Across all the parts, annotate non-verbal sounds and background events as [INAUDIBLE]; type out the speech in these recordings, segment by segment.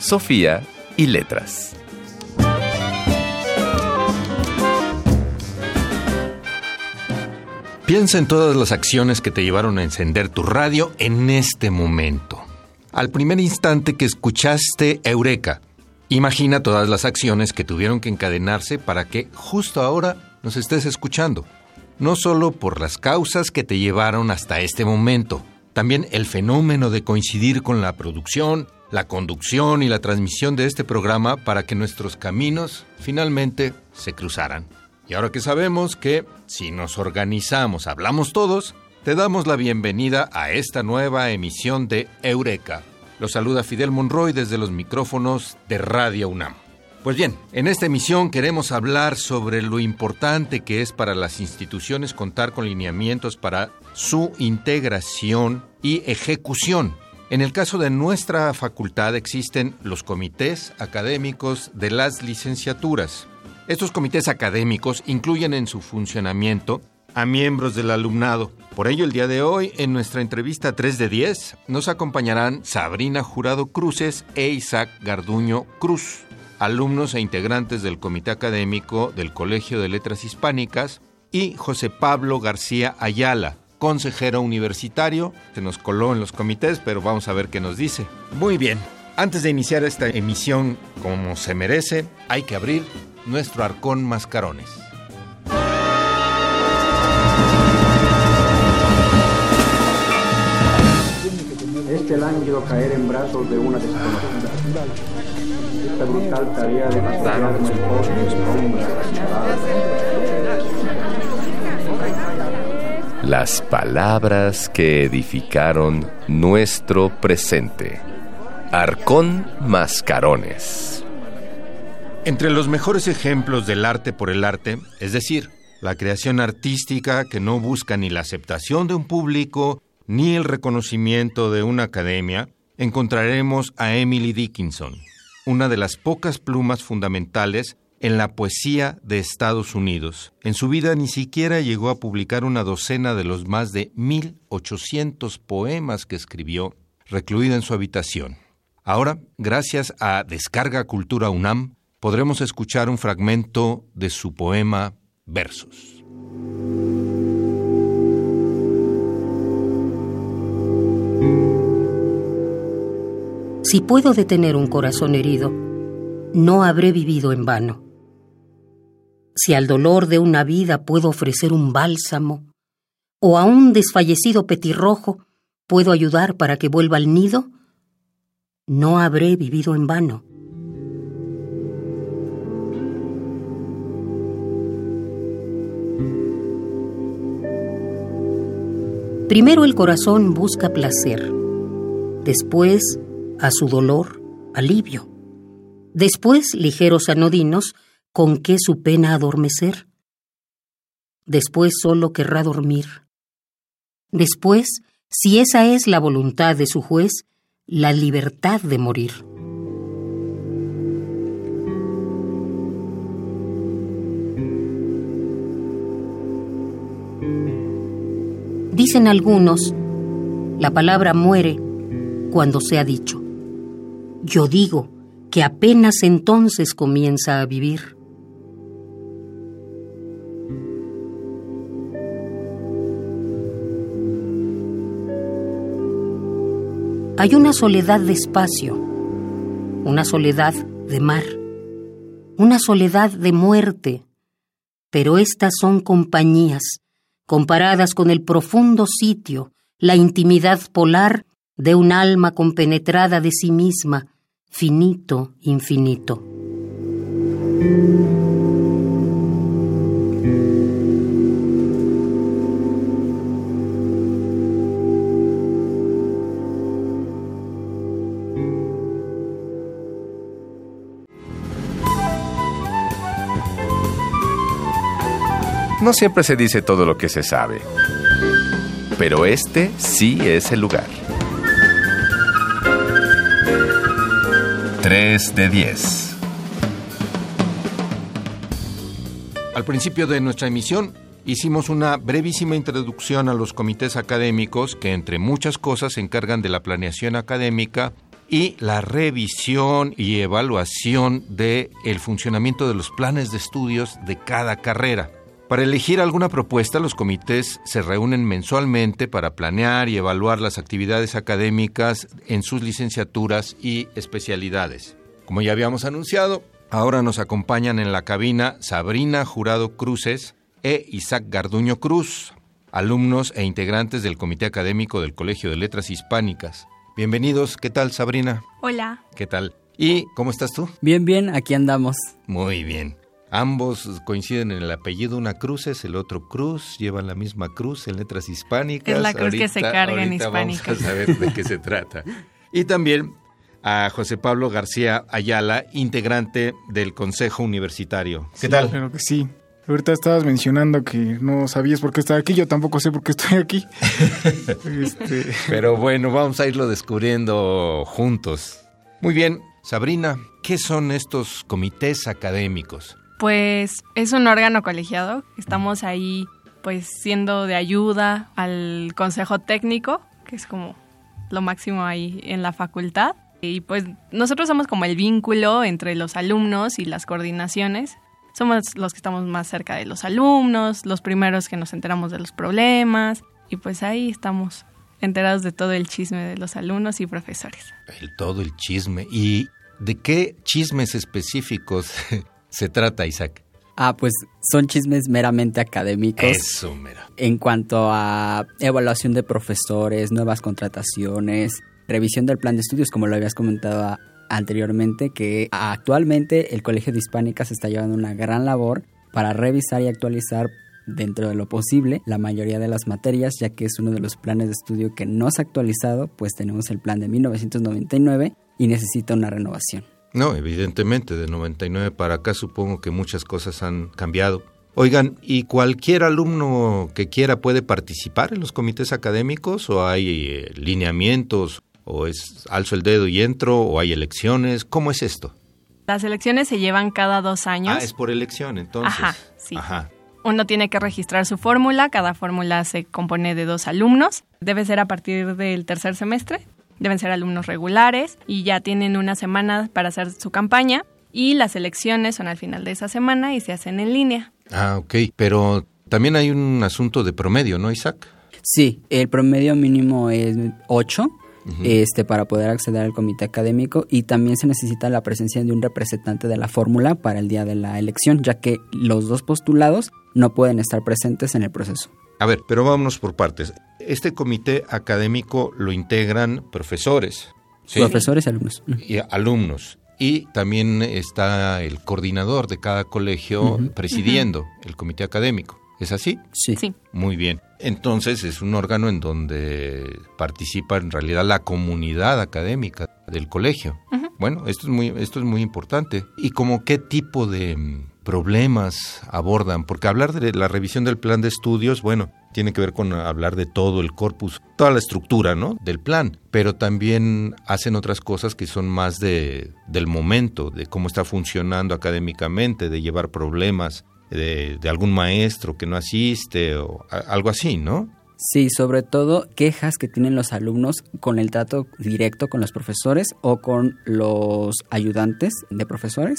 Sofía y letras. Piensa en todas las acciones que te llevaron a encender tu radio en este momento. Al primer instante que escuchaste Eureka, imagina todas las acciones que tuvieron que encadenarse para que justo ahora nos estés escuchando. No solo por las causas que te llevaron hasta este momento, también el fenómeno de coincidir con la producción, la conducción y la transmisión de este programa para que nuestros caminos finalmente se cruzaran. Y ahora que sabemos que si nos organizamos, hablamos todos, te damos la bienvenida a esta nueva emisión de Eureka. Los saluda Fidel Monroy desde los micrófonos de Radio UNAM. Pues bien, en esta emisión queremos hablar sobre lo importante que es para las instituciones contar con lineamientos para su integración y ejecución. En el caso de nuestra facultad existen los comités académicos de las licenciaturas. Estos comités académicos incluyen en su funcionamiento a miembros del alumnado. Por ello, el día de hoy, en nuestra entrevista 3 de 10, nos acompañarán Sabrina Jurado Cruces e Isaac Garduño Cruz, alumnos e integrantes del Comité Académico del Colegio de Letras Hispánicas, y José Pablo García Ayala, consejero universitario. Se nos coló en los comités, pero vamos a ver qué nos dice. Muy bien, antes de iniciar esta emisión como se merece, hay que abrir nuestro arcón mascarones. Este lánguido caer en brazos de una desconocida. Esta brutal tarea de poste sombra Las palabras que edificaron nuestro presente. Arcón Mascarones. Entre los mejores ejemplos del arte por el arte, es decir, la creación artística que no busca ni la aceptación de un público ni el reconocimiento de una academia, encontraremos a Emily Dickinson, una de las pocas plumas fundamentales en la poesía de Estados Unidos. En su vida ni siquiera llegó a publicar una docena de los más de 1800 poemas que escribió, recluida en su habitación. Ahora, gracias a Descarga Cultura UNAM, podremos escuchar un fragmento de su poema Versos. Si puedo detener un corazón herido, no habré vivido en vano. Si al dolor de una vida puedo ofrecer un bálsamo, o a un desfallecido petirrojo puedo ayudar para que vuelva al nido, no habré vivido en vano. Primero el corazón busca placer, después, a su dolor, alivio, después ligeros anodinos con que su pena adormecer, después solo querrá dormir, después, si esa es la voluntad de su juez, la libertad de morir. Dicen algunos, la palabra muere cuando se ha dicho. Yo digo que apenas entonces comienza a vivir. Hay una soledad de espacio, una soledad de mar, una soledad de muerte, pero estas son compañías comparadas con el profundo sitio, la intimidad polar de un alma compenetrada de sí misma, finito, infinito. No siempre se dice todo lo que se sabe, pero este sí es el lugar. 3 de 10. Al principio de nuestra emisión hicimos una brevísima introducción a los comités académicos que entre muchas cosas se encargan de la planeación académica y la revisión y evaluación de el funcionamiento de los planes de estudios de cada carrera. Para elegir alguna propuesta, los comités se reúnen mensualmente para planear y evaluar las actividades académicas en sus licenciaturas y especialidades. Como ya habíamos anunciado, ahora nos acompañan en la cabina Sabrina Jurado Cruces e Isaac Garduño Cruz, alumnos e integrantes del Comité Académico del Colegio de Letras Hispánicas. Bienvenidos, ¿qué tal Sabrina? Hola. ¿Qué tal? ¿Y cómo estás tú? Bien, bien, aquí andamos. Muy bien. Ambos coinciden en el apellido, una Cruces, el otro Cruz, llevan la misma cruz en letras hispánicas. Es la cruz que se carga en hispánicas. Vamos a saber de qué se trata. Y también a José Pablo García Ayala, integrante del Consejo Universitario. ¿Qué tal? Claro que sí. Ahorita estabas mencionando que no sabías por qué estaba aquí, yo tampoco sé por qué estoy aquí. [LAUGHS] Este, Pero bueno, vamos a irlo descubriendo juntos. Muy bien, Sabrina, ¿qué son estos comités académicos? Pues es un órgano colegiado. Estamos ahí pues siendo de ayuda al consejo técnico, que es como lo máximo ahí en la facultad. Y pues nosotros somos como el vínculo entre los alumnos y las coordinaciones. Somos los que estamos más cerca de los alumnos, los primeros que nos enteramos de los problemas y pues ahí estamos enterados de todo el chisme de los alumnos y profesores. El todo el chisme. ¿Y de qué chismes específicos se trata, Isaac? Ah, pues son chismes meramente académicos. Eso, mira. En cuanto a evaluación de profesores, nuevas contrataciones, revisión del plan de estudios, como lo habías comentado anteriormente, que actualmente el Colegio de Hispánicas está llevando una gran labor para revisar y actualizar dentro de lo posible la mayoría de las materias, ya que es uno de los planes de estudio que no se ha actualizado, pues tenemos el plan de 1999 y necesita una renovación. No, evidentemente, de 99 para acá supongo que muchas cosas han cambiado. Oigan, ¿y cualquier alumno que quiera puede participar en los comités académicos o hay eh, lineamientos o es alzo el dedo y entro o hay elecciones? ¿Cómo es esto? Las elecciones se llevan cada dos años. Ah, es por elección, entonces. Ajá, sí. Ajá. Uno tiene que registrar su fórmula, cada fórmula se compone de dos alumnos, debe ser a partir del tercer semestre deben ser alumnos regulares y ya tienen una semana para hacer su campaña y las elecciones son al final de esa semana y se hacen en línea. Ah, ok, pero también hay un asunto de promedio, ¿no, Isaac? Sí, el promedio mínimo es 8 este, para poder acceder al comité académico y también se necesita la presencia de un representante de la fórmula para el día de la elección, ya que los dos postulados no pueden estar presentes en el proceso. A ver, pero vámonos por partes. Este comité académico lo integran profesores. Profesores y alumnos. Y alumnos. Y también está el coordinador de cada colegio presidiendo el comité académico. ¿Es así? Sí. sí. Muy bien. Entonces es un órgano en donde participa en realidad la comunidad académica del colegio. Bueno, esto es muy, esto es muy importante. ¿Y como qué tipo de problemas abordan? Porque hablar de la revisión del plan de estudios, bueno, tiene que ver con hablar de todo el corpus, toda la estructura, ¿no? Del plan, pero también hacen otras cosas que son más de del momento, de cómo está funcionando académicamente, de llevar problemas de, de algún maestro que no asiste o algo así, ¿no? Sí, sobre todo quejas que tienen los alumnos con el trato directo con los profesores o con los ayudantes de profesores.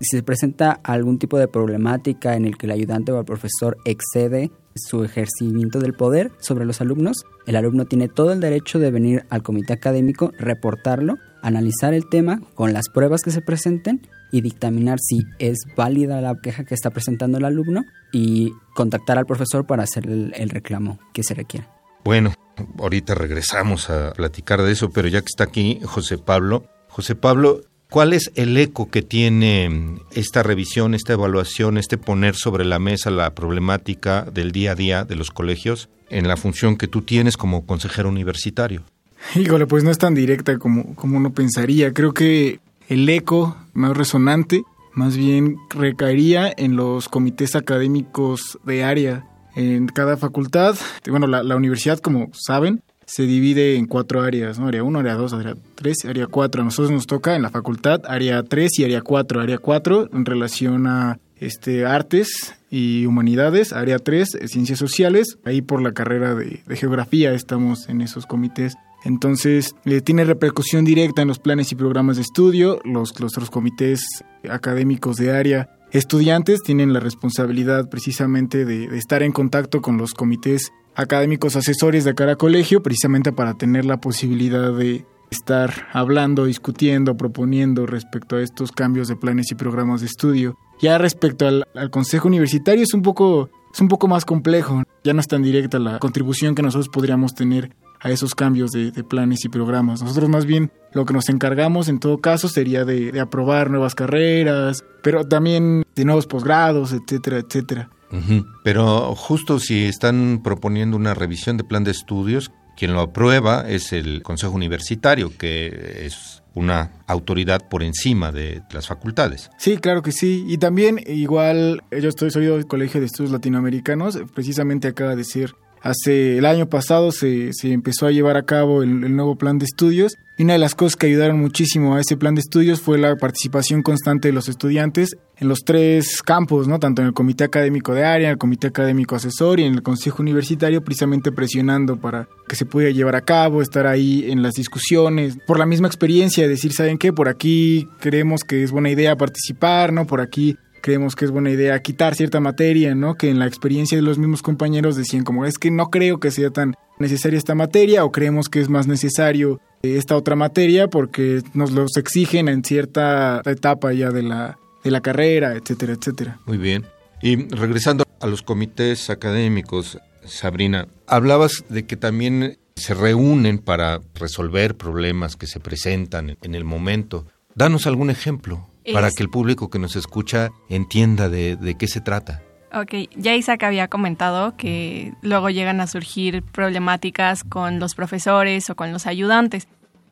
Si se presenta algún tipo de problemática en el que el ayudante o el profesor excede su ejercimiento del poder sobre los alumnos, el alumno tiene todo el derecho de venir al comité académico, reportarlo, analizar el tema con las pruebas que se presenten y dictaminar si es válida la queja que está presentando el alumno y contactar al profesor para hacer el, reclamo que se requiera. Bueno, ahorita regresamos a platicar de eso, pero ya que está aquí José Pablo, José Pablo, ¿Cuál es el eco que tiene esta revisión, esta evaluación, este poner sobre la mesa la problemática del día a día de los colegios en la función que tú tienes como consejero universitario? Híjole, pues no es tan directa como, como uno pensaría. Creo que el eco más resonante más bien recaería en los comités académicos de área. En cada facultad, bueno, la, la universidad, como saben, se divide en cuatro áreas, ¿no? Área 1, área 2, área 3, área 4. A nosotros nos toca en la facultad área 3 y área 4. Área 4 en relación a este, artes y humanidades, área 3, ciencias sociales. Ahí por la carrera de, geografía estamos en esos comités. Entonces, eh, tiene repercusión directa en los planes y programas de estudio. Los, los comités académicos de área estudiantes tienen la responsabilidad precisamente de, de, estar en contacto con los comités académicos asesores de cada colegio, precisamente para tener la posibilidad de estar hablando, discutiendo, proponiendo respecto a estos cambios de planes y programas de estudio. Ya respecto al, consejo universitario es un poco es un poco más complejo, ya no es tan directa la contribución que nosotros podríamos tener a esos cambios de, de, planes y programas. Nosotros más bien lo que nos encargamos en todo caso sería de, de aprobar nuevas carreras, pero también de nuevos posgrados, etcétera, etcétera. Uh -huh. Pero justo si están proponiendo una revisión de plan de estudios, quien lo aprueba es el Consejo Universitario, que es una autoridad por encima de las facultades. Sí, claro que sí. Y también, igual, yo estoy soy del Colegio de Estudios Latinoamericanos, precisamente acaba de ser Hace el año pasado se, se, empezó a llevar a cabo el, nuevo plan de estudios y una de las cosas que ayudaron muchísimo a ese plan de estudios fue la participación constante de los estudiantes en los tres campos, ¿no? tanto en el comité académico de área, en el comité académico asesor y en el consejo universitario, precisamente presionando para que se pudiera llevar a cabo, estar ahí en las discusiones, por la misma experiencia de decir, ¿saben qué? Por aquí creemos que es buena idea participar, ¿no? Por aquí creemos que es buena idea quitar cierta materia, ¿no? Que en la experiencia de los mismos compañeros decían como es que no creo que sea tan necesaria esta materia o creemos que es más necesario esta otra materia porque nos los exigen en cierta etapa ya de la, de la carrera, etcétera, etcétera. Muy bien. Y regresando a los comités académicos, Sabrina, hablabas de que también se reúnen para resolver problemas que se presentan en el momento. Danos algún ejemplo para que el público que nos escucha entienda de, de, qué se trata. Ok, ya Isaac había comentado que luego llegan a surgir problemáticas con los profesores o con los ayudantes.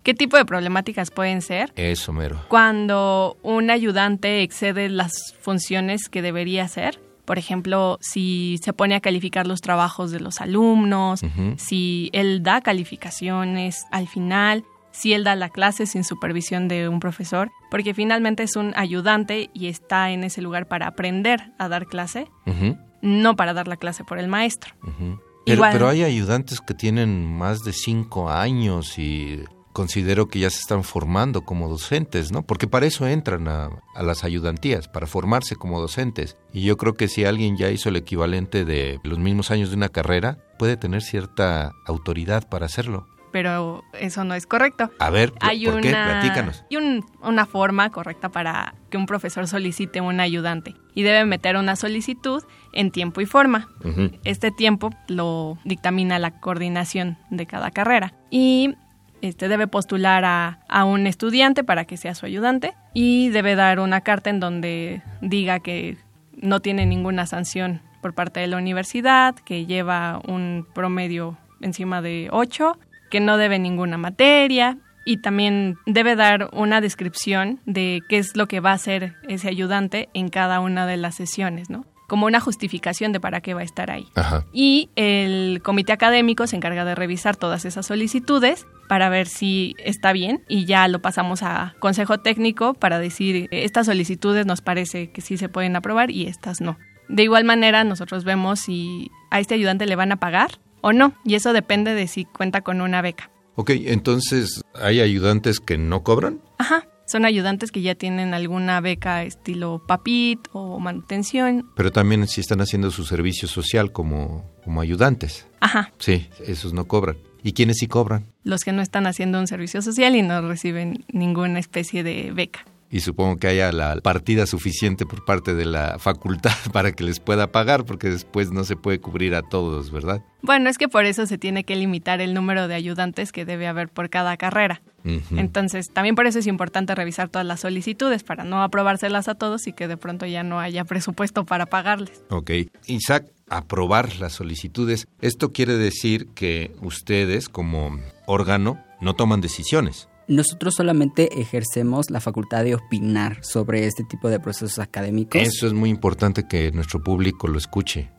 ¿Qué tipo de problemáticas pueden ser? Eso, mero. Cuando un ayudante excede las funciones que debería hacer. Por ejemplo, si se pone a calificar los trabajos de los alumnos, uh -huh. si él da calificaciones al final, si él da la clase sin supervisión de un profesor, porque finalmente es un ayudante y está en ese lugar para aprender a dar clase, uh -huh. no para dar la clase por el maestro. Uh -huh. pero, Igual, pero, hay ayudantes que tienen más de cinco años y considero que ya se están formando como docentes, ¿no? Porque para eso entran a, a las ayudantías, para formarse como docentes. Y yo creo que si alguien ya hizo el equivalente de los mismos años de una carrera, puede tener cierta autoridad para hacerlo pero eso no es correcto. A ver, hay ¿por una, qué? Platícanos. Hay un, una forma correcta para que un profesor solicite un ayudante y debe meter una solicitud en tiempo y forma. Uh -huh. Este tiempo lo dictamina la coordinación de cada carrera y este debe postular a, a, un estudiante para que sea su ayudante y debe dar una carta en donde diga que no tiene ninguna sanción por parte de la universidad, que lleva un promedio encima de 8 que no debe ninguna materia y también debe dar una descripción de qué es lo que va a hacer ese ayudante en cada una de las sesiones, ¿no? Como una justificación de para qué va a estar ahí. Ajá. Y el comité académico se encarga de revisar todas esas solicitudes para ver si está bien y ya lo pasamos a consejo técnico para decir estas solicitudes nos parece que sí se pueden aprobar y estas no. De igual manera nosotros vemos si a este ayudante le van a pagar o no, y eso depende de si cuenta con una beca. Ok, entonces, ¿hay ayudantes que no cobran? Ajá, son ayudantes que ya tienen alguna beca estilo PAPIT o manutención. Pero también si están haciendo su servicio social como, como ayudantes. Ajá. Sí, esos no cobran. ¿Y quiénes sí cobran? Los que no están haciendo un servicio social y no reciben ninguna especie de beca y supongo que haya la partida suficiente por parte de la facultad [LAUGHS] para que les pueda pagar, porque después no se puede cubrir a todos, ¿verdad? Bueno, es que por eso se tiene que limitar el número de ayudantes que debe haber por cada carrera. Uh -huh. Entonces, también por eso es importante revisar todas las solicitudes para no aprobárselas a todos y que de pronto ya no haya presupuesto para pagarles. Ok. Isaac, aprobar las solicitudes. Esto quiere decir que ustedes, como órgano, no toman decisiones Nosotros solamente ejercemos la facultad de opinar sobre este tipo de procesos académicos. Eso es muy importante que nuestro público lo escuche.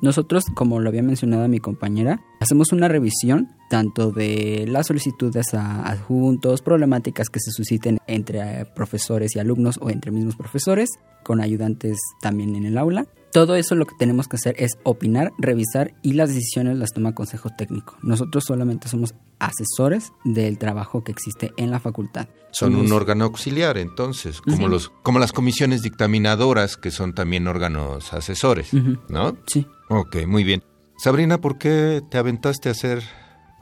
Nosotros, como lo había mencionado mi compañera, hacemos una revisión tanto de las solicitudes a adjuntos, problemáticas que se susciten entre profesores y alumnos o entre mismos profesores, con ayudantes también en el aula. Todo eso lo que tenemos que hacer es opinar, revisar y las decisiones las toma Consejo Técnico. Nosotros solamente somos asesores del trabajo que existe en la facultad. Son un órgano auxiliar, entonces, como los como las comisiones dictaminadoras que son también órganos asesores, ¿no? Sí. Ok, muy bien. Sabrina, ¿por qué te aventaste a hacer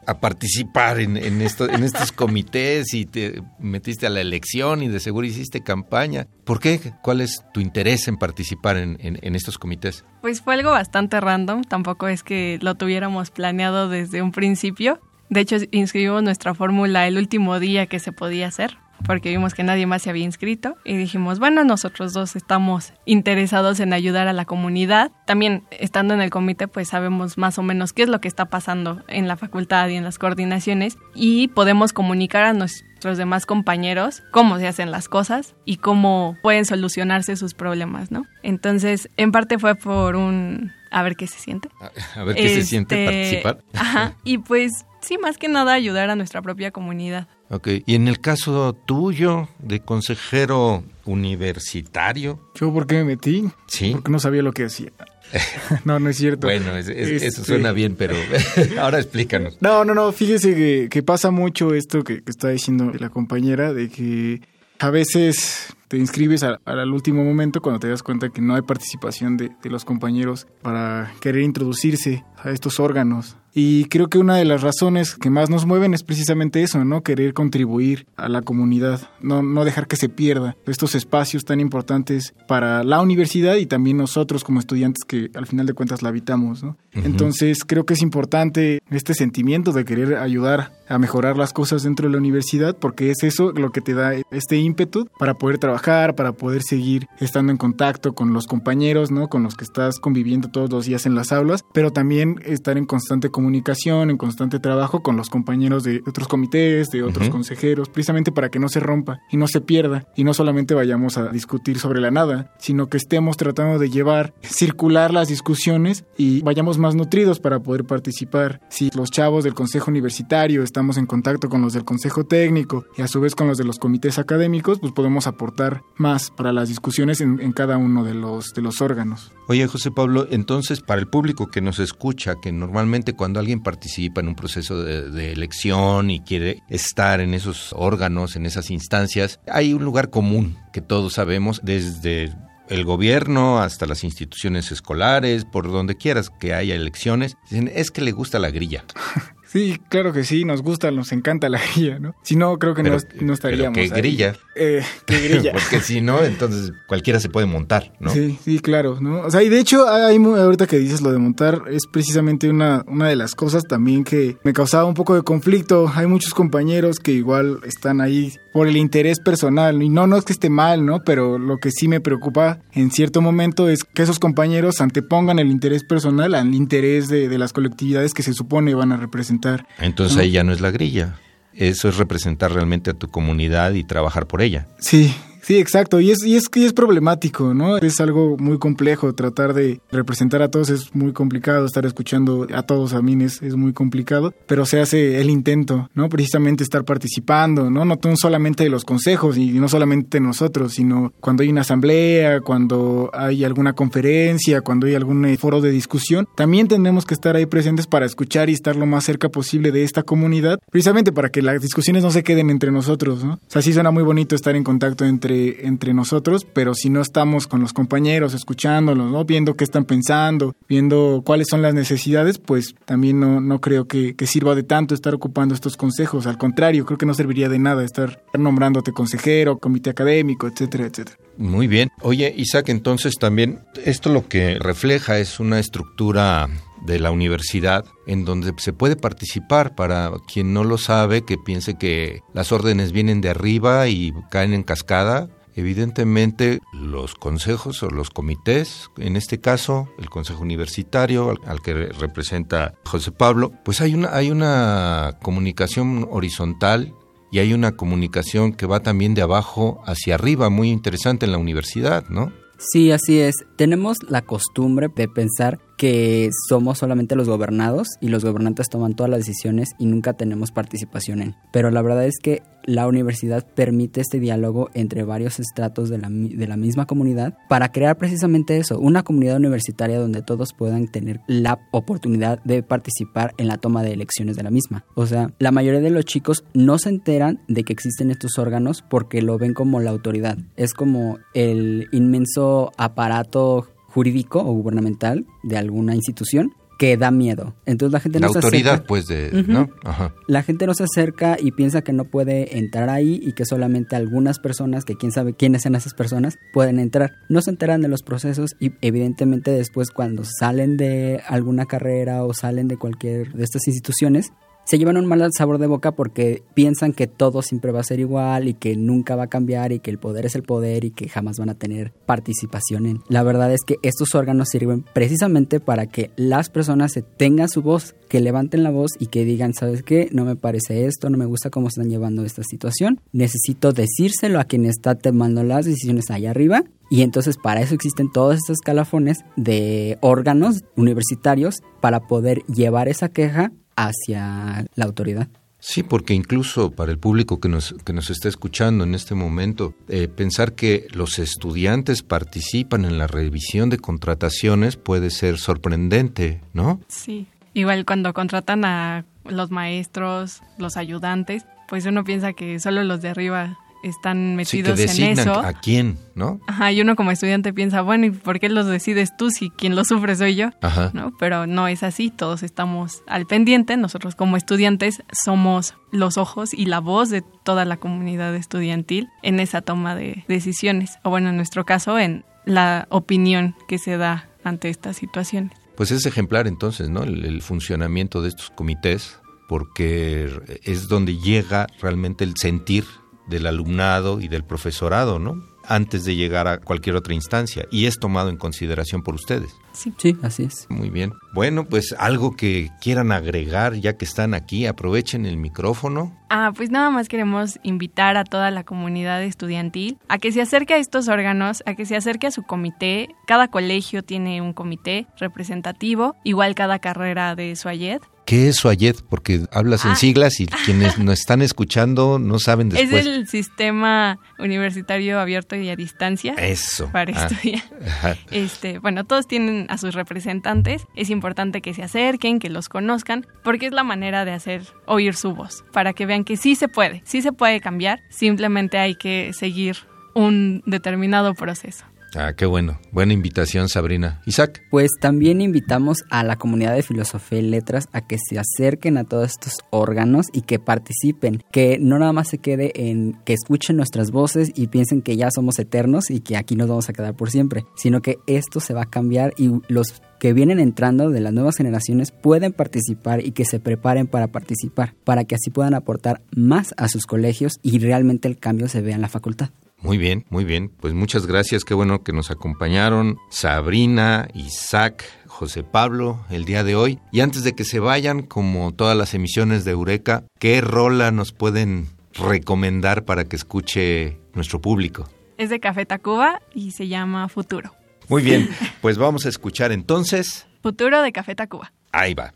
a participar en, estos comités y te metiste a la elección y de seguro hiciste campaña. ¿Por qué? ¿Cuál es tu interés en participar en, estos comités? Pues fue algo bastante random, tampoco es que lo tuviéramos planeado desde un principio. De hecho, inscribimos nuestra fórmula el último día que se podía hacer porque vimos que nadie más se había inscrito y dijimos, bueno, nosotros dos estamos interesados en ayudar a la comunidad. También estando en el comité, pues sabemos más o menos qué es lo que está pasando en la facultad y en las coordinaciones y podemos comunicar a nuestros demás compañeros cómo se hacen las cosas y cómo pueden solucionarse sus problemas, ¿no? Entonces, en parte fue por un a ver qué se siente. A, ver qué se siente este, participar. Ajá, y pues sí, más que nada ayudar a nuestra propia comunidad. Ok, y en el caso tuyo de consejero universitario. ¿Yo por qué me metí? Sí. Porque no sabía lo que hacía. [LAUGHS] [LAUGHS] no, no es cierto. Bueno, eso este suena bien, pero [LAUGHS] ahora explícanos. No, no, no, fíjese que, pasa mucho esto que, que, está diciendo la compañera, de que a veces te inscribes al, último momento cuando te das cuenta que no hay participación de, de los compañeros para querer introducirse a estos órganos y creo que una de las razones que más nos mueven es precisamente eso, ¿no? Querer contribuir a la comunidad, no, no dejar que se pierda estos espacios tan importantes para la universidad y también nosotros como estudiantes que al final de cuentas la habitamos, ¿no? Entonces creo que es importante este sentimiento de querer ayudar a mejorar las cosas dentro de la universidad porque es eso lo que te da este ímpetu para poder trabajar, para poder seguir estando en contacto con los compañeros, ¿no? Con los que estás conviviendo todos los días en las aulas, pero también estar en constante comunicación en constante trabajo con los compañeros de otros comités, de otros consejeros, precisamente para que no se rompa y no se pierda y no solamente vayamos a discutir sobre la nada, sino que estemos tratando de llevar, circular las discusiones y vayamos más nutridos para poder participar. Si los chavos del consejo universitario estamos en contacto con los del consejo técnico y a su vez con los de los comités académicos, pues podemos aportar más para las discusiones en, en cada uno de los, de los órganos. Oye, José Pablo, entonces para el público que nos escucha, que normalmente cuando alguien participa en un proceso de, elección y quiere estar en esos órganos, en esas instancias, hay un lugar común que todos sabemos desde el gobierno hasta las instituciones escolares, por donde quieras que haya elecciones, dicen, es que le gusta la grilla. [LAUGHS] Sí, claro que sí, nos gusta, nos encanta la grilla, ¿no? Si no, creo que no, no, estaríamos. ¿Qué grilla? Eh, ¿Qué grilla? [LAUGHS] Porque si no, entonces cualquiera se puede montar, ¿no? Sí, sí, claro, ¿no? O sea, y de hecho, hay, ahorita que dices lo de montar, es precisamente una, una de las cosas también que me causaba un poco de conflicto. Hay muchos compañeros que igual están ahí por el interés personal, y no, no es que esté mal, ¿no? Pero lo que sí me preocupa en cierto momento es que esos compañeros antepongan el interés personal al interés de, de las colectividades que se supone van a representar entonces ahí ya no es la grilla. Eso es representar realmente a tu comunidad y trabajar por ella. Sí, Sí, exacto. Y es, y es que es problemático, ¿no? Es algo muy complejo. Tratar de representar a todos es muy complicado. Estar escuchando a todos a mí es, es muy complicado. Pero se hace el intento, ¿no? Precisamente estar participando, ¿no? No solamente de los consejos y no solamente nosotros, sino cuando hay una asamblea, cuando hay alguna conferencia, cuando hay algún eh, foro de discusión. También tenemos que estar ahí presentes para escuchar y estar lo más cerca posible de esta comunidad. Precisamente para que las discusiones no se queden entre nosotros, ¿no? O sea, sí suena muy bonito estar en contacto entre entre, nosotros, pero si no estamos con los compañeros, escuchándolos, ¿no? viendo qué están pensando, viendo cuáles son las necesidades, pues también no, no creo que, sirva de tanto estar ocupando estos consejos. Al contrario, creo que no serviría de nada estar nombrándote consejero, comité académico, etcétera, etcétera. Muy bien. Oye, Isaac, entonces también esto lo que refleja es una estructura de la universidad en donde se puede participar para quien no lo sabe, que piense que las órdenes vienen de arriba y caen en cascada. Evidentemente los consejos o los comités, en este caso el Consejo Universitario al, que representa José Pablo, pues hay una, hay una comunicación horizontal y hay una comunicación que va también de abajo hacia arriba, muy interesante en la universidad, ¿no? Sí, así es. Tenemos la costumbre de pensar que somos solamente los gobernados y los gobernantes toman todas las decisiones y nunca tenemos participación en. Pero la verdad es que la universidad permite este diálogo entre varios estratos de la, de la misma comunidad para crear precisamente eso, una comunidad universitaria donde todos puedan tener la oportunidad de participar en la toma de elecciones de la misma. O sea, la mayoría de los chicos no se enteran de que existen estos órganos porque lo ven como la autoridad. Es como el inmenso aparato jurídico o gubernamental de alguna institución que da miedo. Entonces la gente la no autoridad, se acerca. pues, de, ¿no? Ajá. La gente no se acerca y piensa que no puede entrar ahí y que solamente algunas personas, que quién sabe quiénes son esas personas, pueden entrar. No se enteran de los procesos y evidentemente después cuando salen de alguna carrera o salen de cualquier de estas instituciones, se llevan un mal sabor de boca porque piensan que todo siempre va a ser igual y que nunca va a cambiar y que el poder es el poder y que jamás van a tener participación en. La verdad es que estos órganos sirven precisamente para que las personas se tengan su voz, que levanten la voz y que digan, ¿sabes qué? No me parece esto, no me gusta cómo están llevando esta situación. Necesito decírselo a quien está tomando las decisiones allá arriba y entonces para eso existen todos estos escalafones de órganos universitarios para poder llevar esa queja hacia la autoridad. Sí, porque incluso para el público que nos, que nos está escuchando en este momento, eh, pensar que los estudiantes participan en la revisión de contrataciones puede ser sorprendente, ¿no? Sí, igual cuando contratan a los maestros, los ayudantes, pues uno piensa que solo los de arriba están Sí, que metidos designan en eso. a quién, ¿no? Ajá, y uno como estudiante piensa, bueno, ¿y por qué los decides tú si quien lo sufre soy yo? Ajá. ¿No? Pero no es así, todos estamos al pendiente, nosotros como estudiantes somos los ojos y la voz de toda la comunidad estudiantil en esa toma de decisiones, o bueno, en nuestro caso, en la opinión que se da ante estas situaciones. Pues es ejemplar entonces, ¿no? El, el funcionamiento de estos comités, porque es donde llega realmente el sentir del alumnado y del profesorado, ¿no? Antes de llegar a cualquier otra instancia. Y es tomado en consideración por ustedes. Sí. Sí, así es. Muy bien. Bueno, pues algo que quieran agregar ya que están aquí, aprovechen el micrófono. Ah, pues nada más queremos invitar a toda la comunidad estudiantil a que se acerque a estos órganos, a que se acerque a su comité. Cada colegio tiene un comité representativo, igual cada carrera de Suayed. ¿Qué es Suayet? Porque hablas en Ah. siglas y quienes [LAUGHS] nos están escuchando no saben después. Es el sistema universitario abierto y a distancia Eso. para Ah, estudiar. ajá. Este, bueno, todos tienen a sus representantes. Es importante que se acerquen, que los conozcan, porque es la manera de hacer oír su voz, para que vean que sí se puede, sí se puede cambiar, simplemente hay que seguir un determinado proceso. Ah, qué bueno. Buena invitación, Sabrina. Isaac. Pues también invitamos a la comunidad de filosofía y letras a que se acerquen a todos estos órganos y que participen, que no nada más se quede en que escuchen nuestras voces y piensen que ya somos eternos y que aquí nos vamos a quedar por siempre, sino que esto se va a cambiar y los que vienen entrando de las nuevas generaciones pueden participar y que se preparen para participar, para que así puedan aportar más a sus colegios y realmente el cambio se vea en la facultad. Muy bien, muy bien. Pues muchas gracias. Qué bueno que nos acompañaron Sabrina, Isaac, José Pablo el día de hoy. Y antes de que se vayan, como todas las emisiones de Eureka, ¿qué rola nos pueden recomendar para que escuche nuestro público? Es de Café Tacuba y se llama Futuro. Muy bien, pues vamos a escuchar entonces. Futuro de Café Tacuba. Ahí va.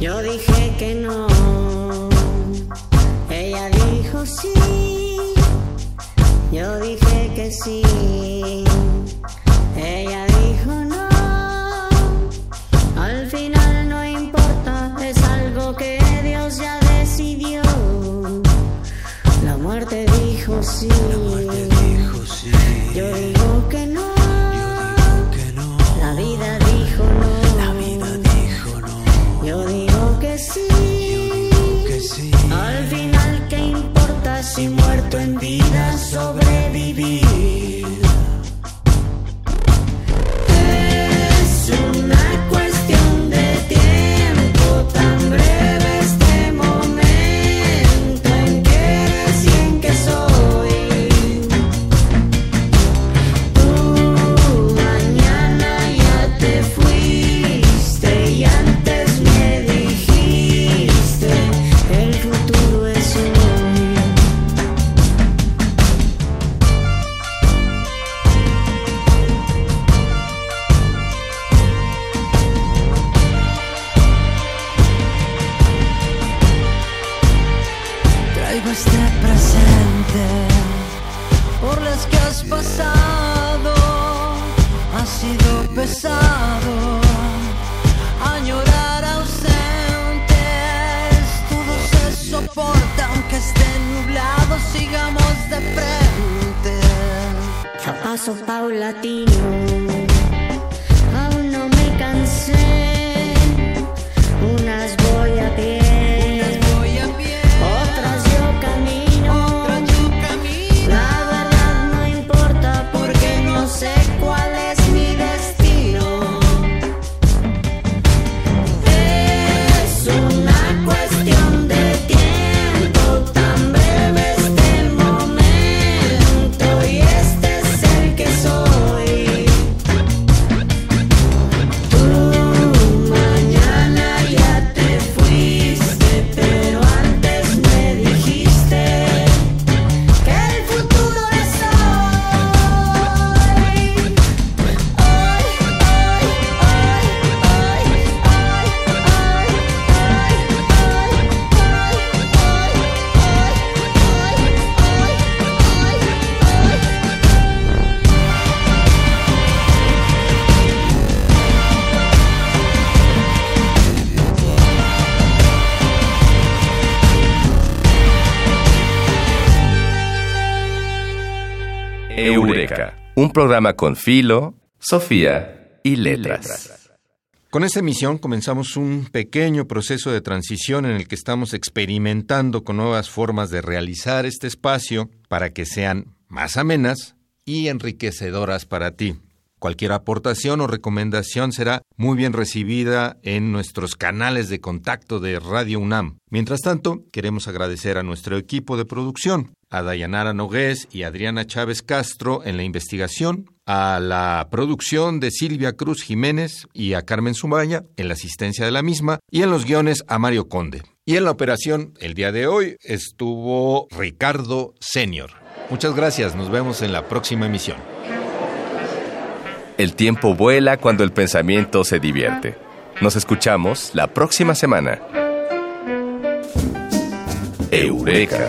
Yo dije que no, ella dijo sí. Yo dije que sí, has pasado ha sido pesado. Añorar ausentes, todo se soporta aunque esté nublado, sigamos de frente. A paso paulatino, un programa con Filo, Sofía y Letras. Con esta emisión comenzamos un pequeño proceso de transición en el que estamos experimentando con nuevas formas de realizar este espacio para que sean más amenas y enriquecedoras para ti. Cualquier aportación o recomendación será muy bien recibida en nuestros canales de contacto de Radio UNAM. Mientras tanto, queremos agradecer a nuestro equipo de producción, a Dayanara Nogués y Adriana Chávez Castro en la investigación, a la producción de Silvia Cruz Jiménez y a Carmen Sumaya en la asistencia de la misma y en los guiones a Mario Conde. Y en la operación el día de hoy estuvo Ricardo Senior. Muchas gracias, nos vemos en la próxima emisión. El tiempo vuela cuando el pensamiento se divierte. Nos escuchamos la próxima semana. Eureka.